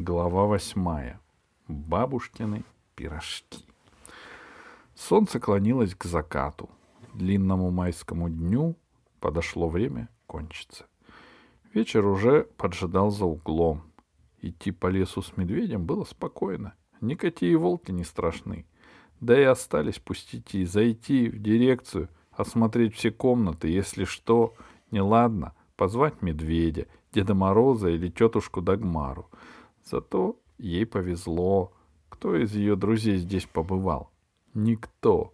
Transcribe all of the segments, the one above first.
Глава восьмая. Бабушкины пирожки. Солнце клонилось к закату. Длинному майскому дню подошло время кончиться. Вечер уже поджидал за углом. Идти по лесу с медведем было спокойно. Никакие волки не страшны. Да и остались пустить и зайти в дирекцию, осмотреть все комнаты, если что, неладно, позвать медведя, Деда Мороза или тетушку Дагмару. Зато ей повезло. Кто из ее друзей здесь побывал? Никто.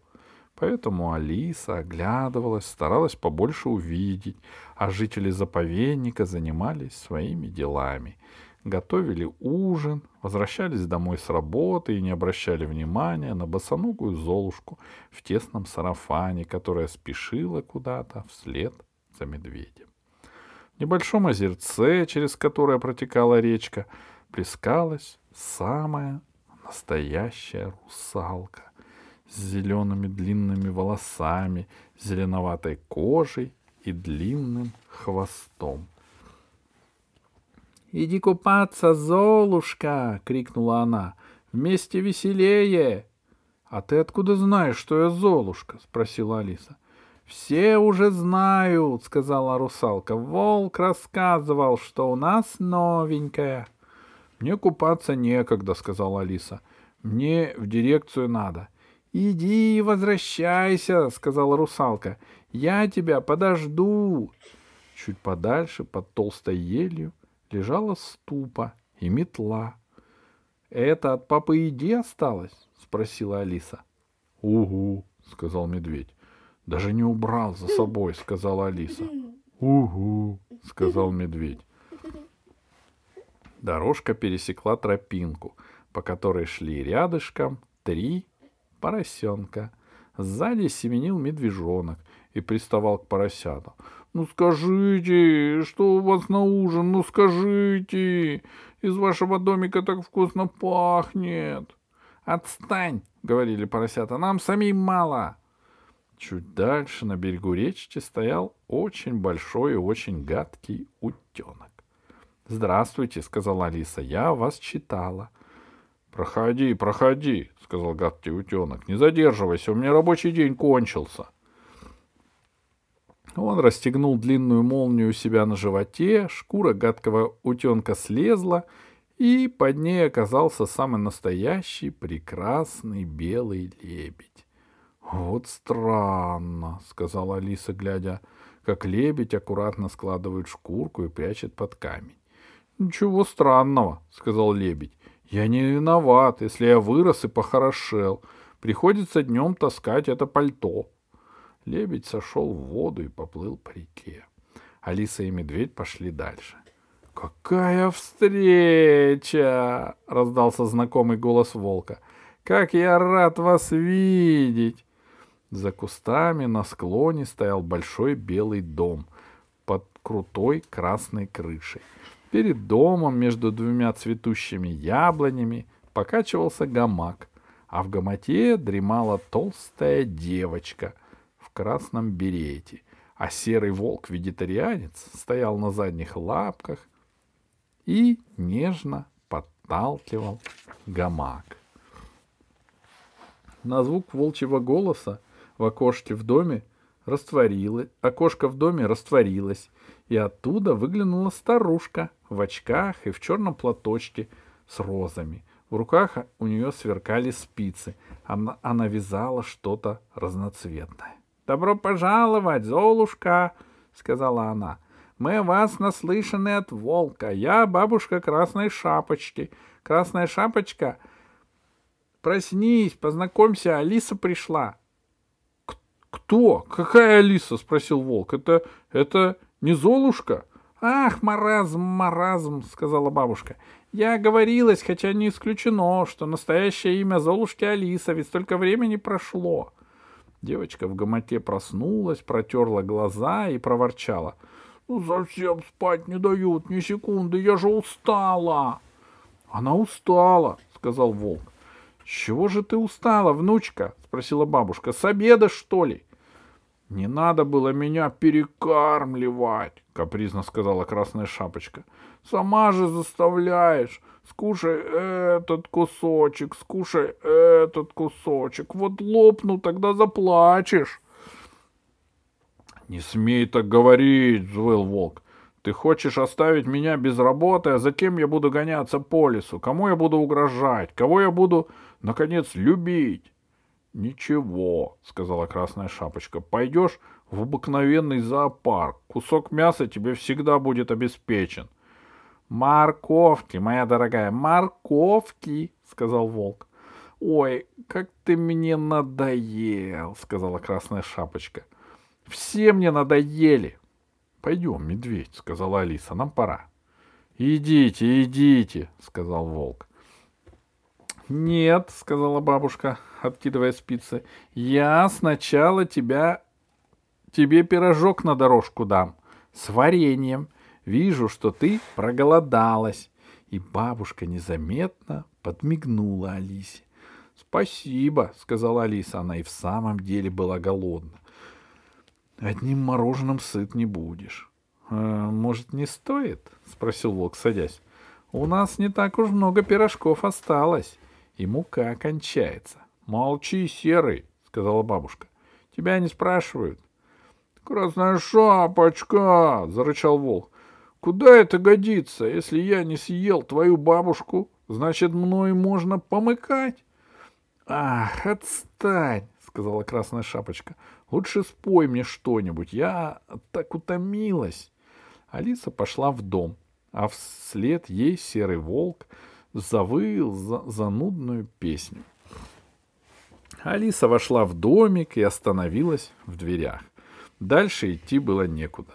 Поэтому Алиса оглядывалась, старалась побольше увидеть, а жители заповедника занимались своими делами. Готовили ужин, возвращались домой с работы и не обращали внимания на босоногую Золушку в тесном сарафане, которая спешила куда-то вслед за медведем. В небольшом озерце, через которое протекала речка, плескалась самая настоящая русалка с зелеными длинными волосами, зеленоватой кожей и длинным хвостом. «Иди купаться, Золушка!» — крикнула она. «Вместе веселее!» «А ты откуда знаешь, что я Золушка?» — спросила Алиса. «Все уже знают», — сказала русалка. «Волк рассказывал, что у нас новенькая». «Мне купаться некогда», — сказала Алиса. «Мне в дирекцию надо». «Иди возвращайся», — сказала русалка. «Я тебя подожду». Чуть подальше, под толстой елью, лежала ступа и метла. «Это от папы иди осталось?» — спросила Алиса. «Угу», — сказал медведь. «Даже не убрал за собой», — сказала Алиса. «Угу», — сказал медведь. Дорожка пересекла тропинку, по которой шли рядышком три поросенка. Сзади семенил медвежонок и приставал к поросятам. «Ну скажите, что у вас на ужин? Ну скажите! Из вашего домика так вкусно пахнет!» «Отстань!» — говорили поросята. «Нам самим мало!» Чуть дальше на берегу речки стоял очень большой и очень гадкий утенок. «Здравствуйте», — сказала Алиса, — «я вас читала». «Проходи, проходи», — сказал гадкий утенок. «Не задерживайся, у меня рабочий день кончился». Он расстегнул длинную молнию у себя на животе, шкура гадкого утенка слезла, и под ней оказался самый настоящий прекрасный белый лебедь. «Вот странно», — сказала Алиса, глядя, как лебедь аккуратно складывает шкурку и прячет под камень. «Ничего странного», — сказал лебедь. «Я не виноват, если я вырос и похорошел. Приходится днем таскать это пальто». Лебедь сошел в воду и поплыл по реке. Алиса и медведь пошли дальше. «Какая встреча!» — раздался знакомый голос волка. «Как я рад вас видеть!» За кустами на склоне стоял большой белый дом под крутой красной крышей. Перед домом между двумя цветущими яблонями покачивался гамак, а в гамаке дремала толстая девочка в красном берете, а серый волк-вегетарианец стоял на задних лапках и нежно подталкивал гамак. На звук волчьего голоса в окошке в доме растворилось, окошко в доме растворилось, и оттуда выглянула старушка в очках и в черном платочке с розами. В руках у нее сверкали спицы. Она, она вязала что-то разноцветное. — Добро пожаловать, Золушка! — сказала она. — Мы вас наслышаны от волка. Я бабушка Красной Шапочки. Красная Шапочка, проснись, познакомься, Алиса пришла. — Кто? Какая Алиса? — спросил волк. — Это... это не Золушка? — «Ах, маразм, маразм», — сказала бабушка. «Я говорилась, хотя не исключено, что настоящее имя Золушки Алиса, ведь столько времени прошло». Девочка в гамаке проснулась, протерла глаза и проворчала. «Ну, совсем спать не дают ни секунды, я же устала!» «Она устала», — сказал волк. «С чего же ты устала, внучка?» — спросила бабушка. «С обеда, что ли?» Не надо было меня перекармливать, капризно сказала Красная Шапочка. Сама же заставляешь. Скушай этот кусочек, скушай этот кусочек. Вот лопну, тогда заплачешь. Не смей так говорить, взвыл волк. Ты хочешь оставить меня без работы, а затем я буду гоняться по лесу? Кому я буду угрожать? Кого я буду, наконец, любить? Ничего, сказала Красная Шапочка. Пойдешь в обыкновенный зоопарк. Кусок мяса тебе всегда будет обеспечен. Морковки, моя дорогая, морковки, сказал волк. Ой, как ты мне надоел, сказала Красная Шапочка. Все мне надоели. Пойдем, медведь, сказала Алиса, нам пора. Идите, идите, сказал волк. Нет, сказала бабушка, откидывая спицы. Я сначала тебя тебе пирожок на дорожку дам с вареньем. Вижу, что ты проголодалась. И бабушка незаметно подмигнула Алисе. Спасибо, сказала Алиса. Она и в самом деле была голодна. Одним мороженым сыт не будешь. «А, может, не стоит? спросил волк, садясь. У нас не так уж много пирожков осталось, и мука кончается. Молчи, серый, сказала бабушка. Тебя не спрашивают. Красная шапочка, зарычал волк. Куда это годится? Если я не съел твою бабушку, значит, мной можно помыкать. Ах, отстань, сказала красная шапочка. Лучше спой мне что-нибудь. Я так утомилась. Алиса пошла в дом, а вслед ей серый волк завыл за занудную песню. Алиса вошла в домик и остановилась в дверях. Дальше идти было некуда.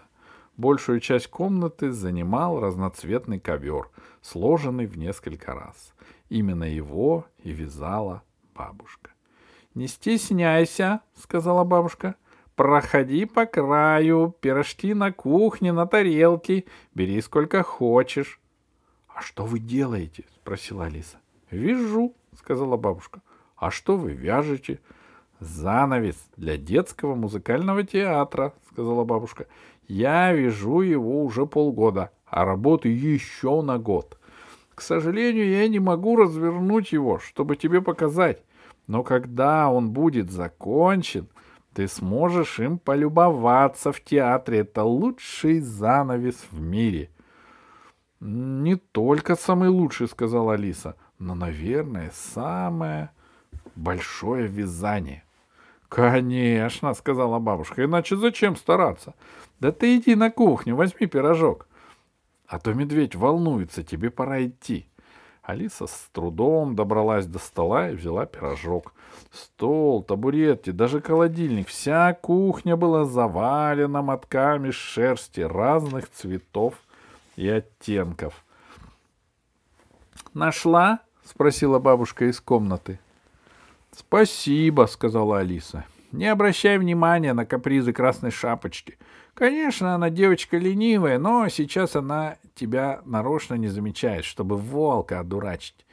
Большую часть комнаты занимал разноцветный ковер, сложенный в несколько раз. Именно его и вязала бабушка. — Не стесняйся, — сказала бабушка. — Проходи по краю, пирожки на кухне, на тарелке, бери сколько хочешь. — А что вы делаете? — спросила Алиса. — Вяжу, — сказала бабушка. — А что вы вяжете? — Занавес для детского музыкального театра, — сказала бабушка. Я вяжу его уже полгода, а работаю еще на год. К сожалению, я не могу развернуть его, чтобы тебе показать. Но когда он будет закончен, ты сможешь им полюбоваться в театре. Это лучший занавес в мире. Не только самый лучший, сказала Алиса, но, наверное, самое большое вязание. Конечно, сказала бабушка, иначе зачем стараться? Да ты иди на кухню, возьми пирожок. А то медведь волнуется, тебе пора идти. Алиса с трудом добралась до стола и взяла пирожок. Стол, табуретки, даже холодильник, вся кухня была завалена мотками шерсти разных цветов и оттенков. «Нашла?» — спросила бабушка из комнаты. «Спасибо», — сказала Алиса. «Не обращай внимания на капризы красной шапочки. Конечно, она девочка ленивая, но сейчас она тебя нарочно не замечает, чтобы волка одурачить.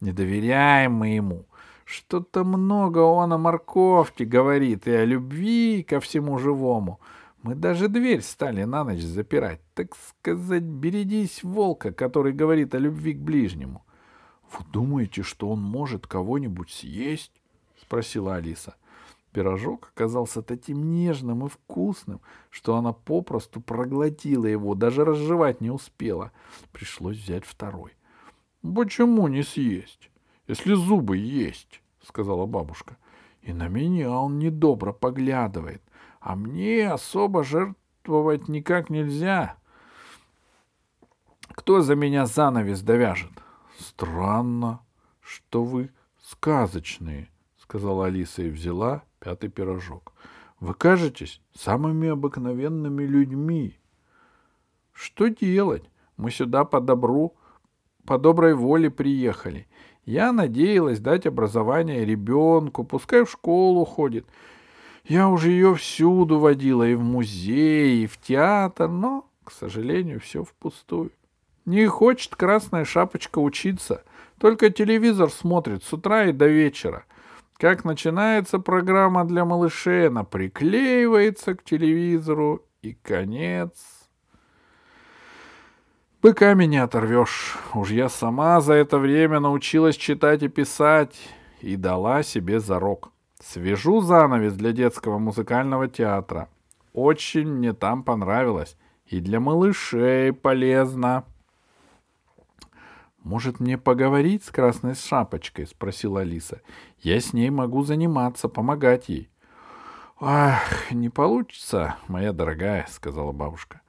Не доверяем мы ему. Что-то много он о морковке говорит и о любви ко всему живому. Мы даже дверь стали на ночь запирать. Так сказать, берегись волка, который говорит о любви к ближнему. — Вы думаете, что он может кого-нибудь съесть? — спросила Алиса. Пирожок оказался таким нежным и вкусным, что она попросту проглотила его, даже разжевать не успела. Пришлось взять второй. — Почему не съесть, если зубы есть? — сказала бабушка. — И на меня он недобро поглядывает, а мне особо жертвовать никак нельзя. Кто за меня занавес довяжет? — Странно, что вы сказочные, — сказала Алиса и взяла пятый пирожок. Вы кажетесь самыми обыкновенными людьми. Что делать? Мы сюда по добру, по доброй воле приехали. Я надеялась дать образование ребенку, пускай в школу ходит. Я уже ее всюду водила, и в музей, и в театр, но, к сожалению, все впустую. Не хочет красная шапочка учиться, только телевизор смотрит с утра и до вечера — Как начинается программа для малышей, она приклеивается к телевизору, и конец. Быками не оторвешь. Уж я сама за это время научилась читать и писать, и дала себе зарок. Свяжу занавес для детского музыкального театра. Очень мне там понравилось. И для малышей полезно. «Может, мне поговорить с Красной Шапочкой?» — спросила Алиса. «Я с ней могу заниматься, помогать ей». «Ах, не получится, моя дорогая», — сказала бабушка.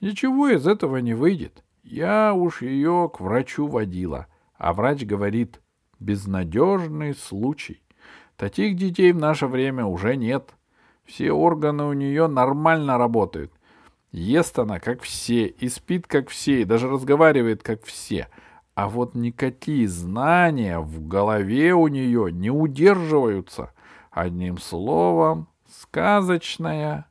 «Ничего из этого не выйдет. Я уж ее к врачу водила, а врач говорит, безнадежный случай. Таких детей в наше время уже нет. Все органы у нее нормально работают. Ест она, как все, и спит, как все, и даже разговаривает, как все — а вот никакие знания в голове у нее не удерживаются. Одним словом, сказочная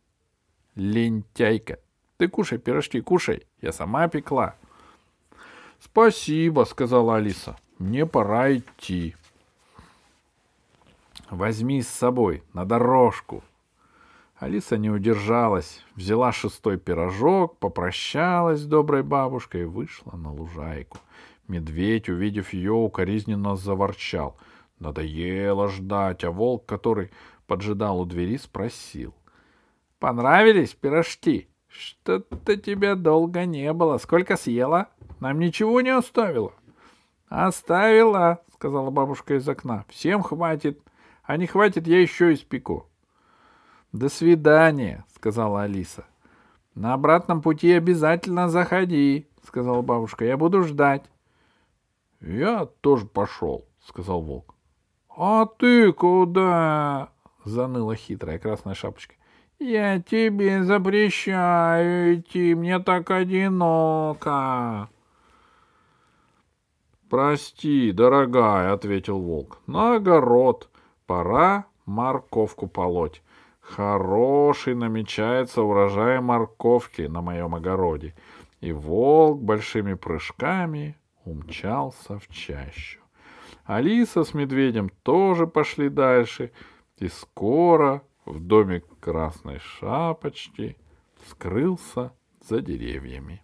лентяйка. Ты кушай пирожки, кушай. Я сама пекла. Спасибо, сказала Алиса. Мне пора идти. Возьми с собой на дорожку. Алиса не удержалась, взяла шестой пирожок, попрощалась с доброй бабушкой и вышла на лужайку. Медведь, увидев ее, укоризненно заворчал. Надоело ждать, а волк, который поджидал у двери, спросил. — Понравились пирожки? Что-то тебя долго не было. Сколько съела? Нам ничего не оставила. — Оставила, — сказала бабушка из окна. — Всем хватит. А не хватит, я еще испеку. — До свидания, — сказала Алиса. — На обратном пути обязательно заходи, — сказала бабушка. — Я буду ждать. — Я тоже пошел, — сказал волк. — А ты куда? — заныла хитрая красная шапочка. — Я тебе запрещаю идти, мне так одиноко. — Прости, дорогая, — ответил волк, — на огород. Пора морковку полоть. Хороший намечается урожай морковки на моем огороде. И волк большими прыжками умчался в чащу. Алиса с медведем тоже пошли дальше, и скоро в доме красной шапочки скрылся за деревьями.